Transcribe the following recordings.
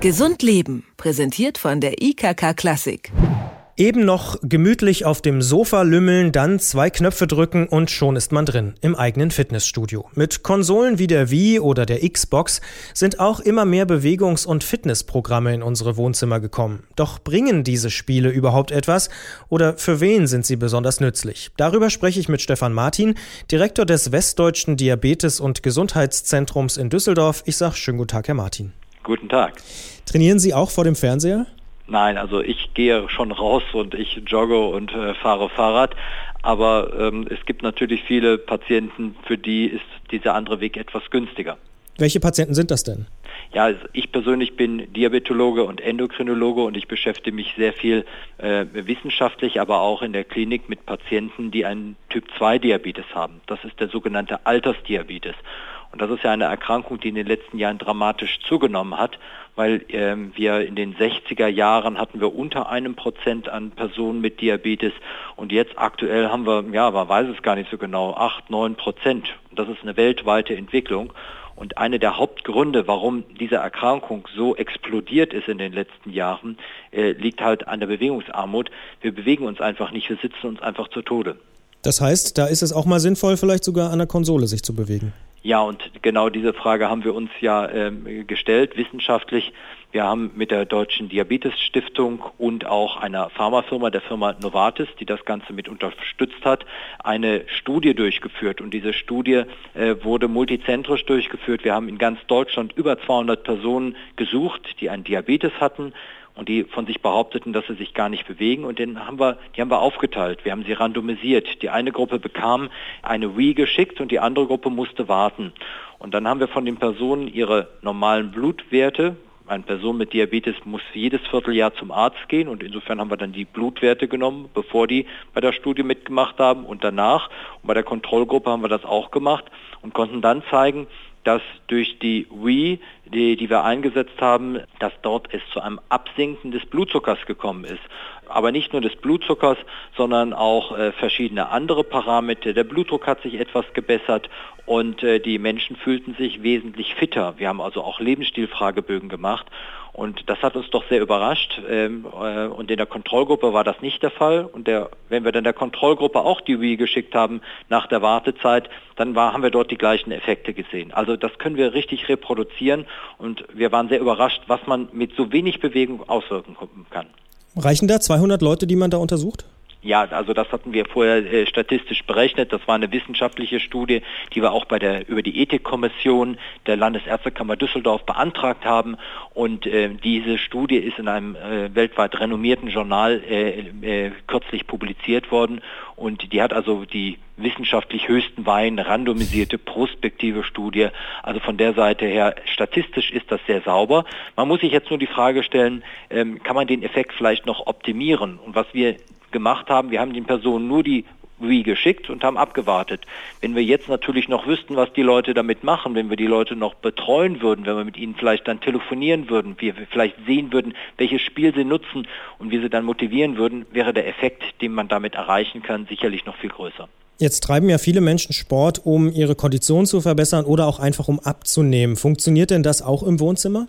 Gesund Leben, präsentiert von der IKK Klassik. Eben noch gemütlich auf dem Sofa lümmeln, dann zwei Knöpfe drücken und schon ist man drin im eigenen Fitnessstudio. Mit Konsolen wie der Wii oder der Xbox sind auch immer mehr Bewegungs- und Fitnessprogramme in unsere Wohnzimmer gekommen. Doch bringen diese Spiele überhaupt etwas oder für wen sind sie besonders nützlich? Darüber spreche ich mit Stefan Martin, Direktor des Westdeutschen Diabetes- und Gesundheitszentrums in Düsseldorf. Ich sage schönen guten Tag, Herr Martin. Guten Tag. Trainieren Sie auch vor dem Fernseher? Nein, also ich gehe schon raus und ich jogge und äh, fahre Fahrrad. Aber ähm, es gibt natürlich viele Patienten, für die ist dieser andere Weg etwas günstiger. Welche Patienten sind das denn? Ja, also ich persönlich bin Diabetologe und Endokrinologe und ich beschäftige mich sehr viel äh, wissenschaftlich, aber auch in der Klinik mit Patienten, die einen Typ-2-Diabetes haben. Das ist der sogenannte Altersdiabetes. Und das ist ja eine Erkrankung, die in den letzten Jahren dramatisch zugenommen hat, weil ähm, wir in den 60er Jahren hatten wir unter einem Prozent an Personen mit Diabetes und jetzt aktuell haben wir, ja, man weiß es gar nicht so genau, acht, neun Prozent. Und das ist eine weltweite Entwicklung. Und eine der Hauptgründe, warum diese Erkrankung so explodiert ist in den letzten Jahren, äh, liegt halt an der Bewegungsarmut. Wir bewegen uns einfach nicht, wir sitzen uns einfach zu Tode. Das heißt, da ist es auch mal sinnvoll, vielleicht sogar an der Konsole sich zu bewegen. Ja, und genau diese Frage haben wir uns ja ähm, gestellt, wissenschaftlich. Wir haben mit der Deutschen Diabetes Stiftung und auch einer Pharmafirma, der Firma Novartis, die das Ganze mit unterstützt hat, eine Studie durchgeführt. Und diese Studie äh, wurde multizentrisch durchgeführt. Wir haben in ganz Deutschland über 200 Personen gesucht, die einen Diabetes hatten und die von sich behaupteten, dass sie sich gar nicht bewegen und den haben wir, die haben wir aufgeteilt. Wir haben sie randomisiert. Die eine Gruppe bekam eine Wii geschickt und die andere Gruppe musste warten. Und dann haben wir von den Personen ihre normalen Blutwerte, eine Person mit Diabetes muss jedes Vierteljahr zum Arzt gehen und insofern haben wir dann die Blutwerte genommen, bevor die bei der Studie mitgemacht haben und danach. Und bei der Kontrollgruppe haben wir das auch gemacht und konnten dann zeigen, dass durch die Wii, die, die wir eingesetzt haben, dass dort es zu einem Absinken des Blutzuckers gekommen ist. Aber nicht nur des Blutzuckers, sondern auch äh, verschiedene andere Parameter. Der Blutdruck hat sich etwas gebessert und äh, die Menschen fühlten sich wesentlich fitter. Wir haben also auch Lebensstilfragebögen gemacht und das hat uns doch sehr überrascht. Ähm, äh, und in der Kontrollgruppe war das nicht der Fall. Und der, wenn wir dann der Kontrollgruppe auch die Wii geschickt haben nach der Wartezeit, dann war, haben wir dort die gleichen Effekte gesehen. Also das können wir richtig reproduzieren. Und wir waren sehr überrascht, was man mit so wenig Bewegung auswirken kann. Reichen da 200 Leute, die man da untersucht? Ja, also das hatten wir vorher äh, statistisch berechnet. Das war eine wissenschaftliche Studie, die wir auch bei der über die Ethikkommission der Landesärztekammer Düsseldorf beantragt haben. Und äh, diese Studie ist in einem äh, weltweit renommierten Journal äh, äh, kürzlich publiziert worden. Und die hat also die wissenschaftlich höchsten Wein, randomisierte prospektive Studie. Also von der Seite her, statistisch ist das sehr sauber. Man muss sich jetzt nur die Frage stellen, ähm, kann man den Effekt vielleicht noch optimieren? Und was wir gemacht haben, wir haben den Personen nur die Wii geschickt und haben abgewartet. Wenn wir jetzt natürlich noch wüssten, was die Leute damit machen, wenn wir die Leute noch betreuen würden, wenn wir mit ihnen vielleicht dann telefonieren würden, wir vielleicht sehen würden, welches Spiel sie nutzen und wie sie dann motivieren würden, wäre der Effekt, den man damit erreichen kann, sicherlich noch viel größer. Jetzt treiben ja viele Menschen Sport, um ihre Kondition zu verbessern oder auch einfach um abzunehmen. Funktioniert denn das auch im Wohnzimmer?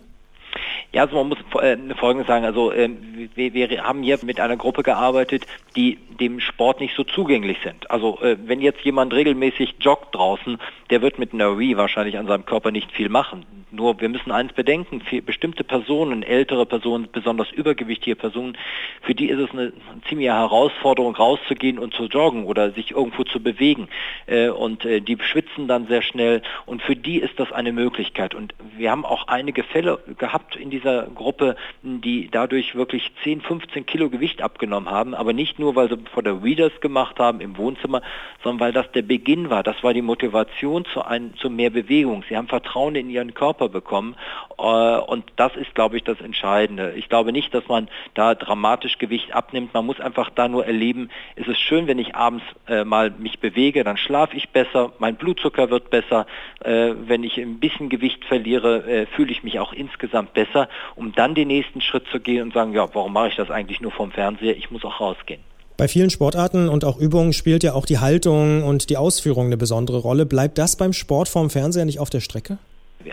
Ja, also man muss äh, Folgendes sagen. Also äh, wir, wir haben hier mit einer Gruppe gearbeitet, die dem Sport nicht so zugänglich sind. Also äh, wenn jetzt jemand regelmäßig joggt draußen, der wird mit einer Wii wahrscheinlich an seinem Körper nicht viel machen. Nur wir müssen eins bedenken, für bestimmte Personen, ältere Personen, besonders übergewichtige Personen, für die ist es eine ziemliche Herausforderung, rauszugehen und zu joggen oder sich irgendwo zu bewegen. Äh, und äh, die schwitzen dann sehr schnell und für die ist das eine Möglichkeit. Und wir haben auch einige Fälle gehabt in dieser Gruppe, die dadurch wirklich 10, 15 Kilo Gewicht abgenommen haben, aber nicht nur, weil sie vor der Readers gemacht haben im Wohnzimmer, sondern weil das der Beginn war. Das war die Motivation zu, ein, zu mehr Bewegung. Sie haben Vertrauen in ihren Körper bekommen äh, und das ist, glaube ich, das Entscheidende. Ich glaube nicht, dass man da dramatisch Gewicht abnimmt. Man muss einfach da nur erleben, es ist schön, wenn ich abends äh, mal mich bewege, dann schlafe ich besser, mein Blutzucker wird besser. Äh, wenn ich ein bisschen Gewicht verliere, äh, fühle ich mich auch insgesamt besser, um dann den nächsten Schritt zu gehen und sagen, ja, warum mache ich das eigentlich nur vom Fernseher? Ich muss auch rausgehen. Bei vielen Sportarten und auch Übungen spielt ja auch die Haltung und die Ausführung eine besondere Rolle. Bleibt das beim Sport vorm Fernseher nicht auf der Strecke?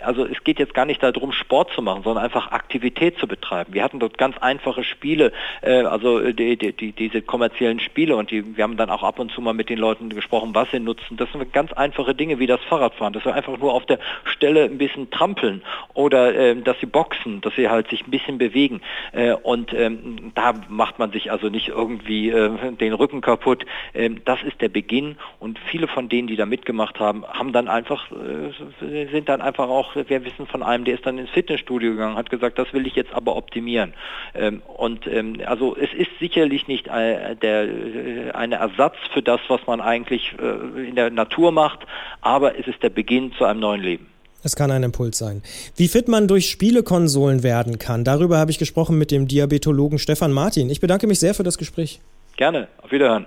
Also es geht jetzt gar nicht darum, Sport zu machen, sondern einfach Aktivität zu betreiben. Wir hatten dort ganz einfache Spiele, äh, also die, die, die, diese kommerziellen Spiele und die, wir haben dann auch ab und zu mal mit den Leuten gesprochen, was sie nutzen. Das sind ganz einfache Dinge wie das Fahrradfahren, dass wir einfach nur auf der Stelle ein bisschen trampeln oder äh, dass sie boxen, dass sie halt sich ein bisschen bewegen. Äh, und ähm, da macht man sich also nicht irgendwie äh, den Rücken kaputt. Ähm, das ist der Beginn und viele von denen, die da mitgemacht haben, haben dann einfach, äh, sind dann einfach auch, wir wissen von einem, der ist dann ins Fitnessstudio gegangen, hat gesagt, das will ich jetzt aber optimieren. Ähm, und ähm, also es ist sicherlich nicht äh, der, äh, ein Ersatz für das, was man eigentlich in der Natur macht, aber es ist der Beginn zu einem neuen Leben. Es kann ein Impuls sein. Wie fit man durch Spielekonsolen werden kann, darüber habe ich gesprochen mit dem Diabetologen Stefan Martin. Ich bedanke mich sehr für das Gespräch. Gerne, auf Wiederhören.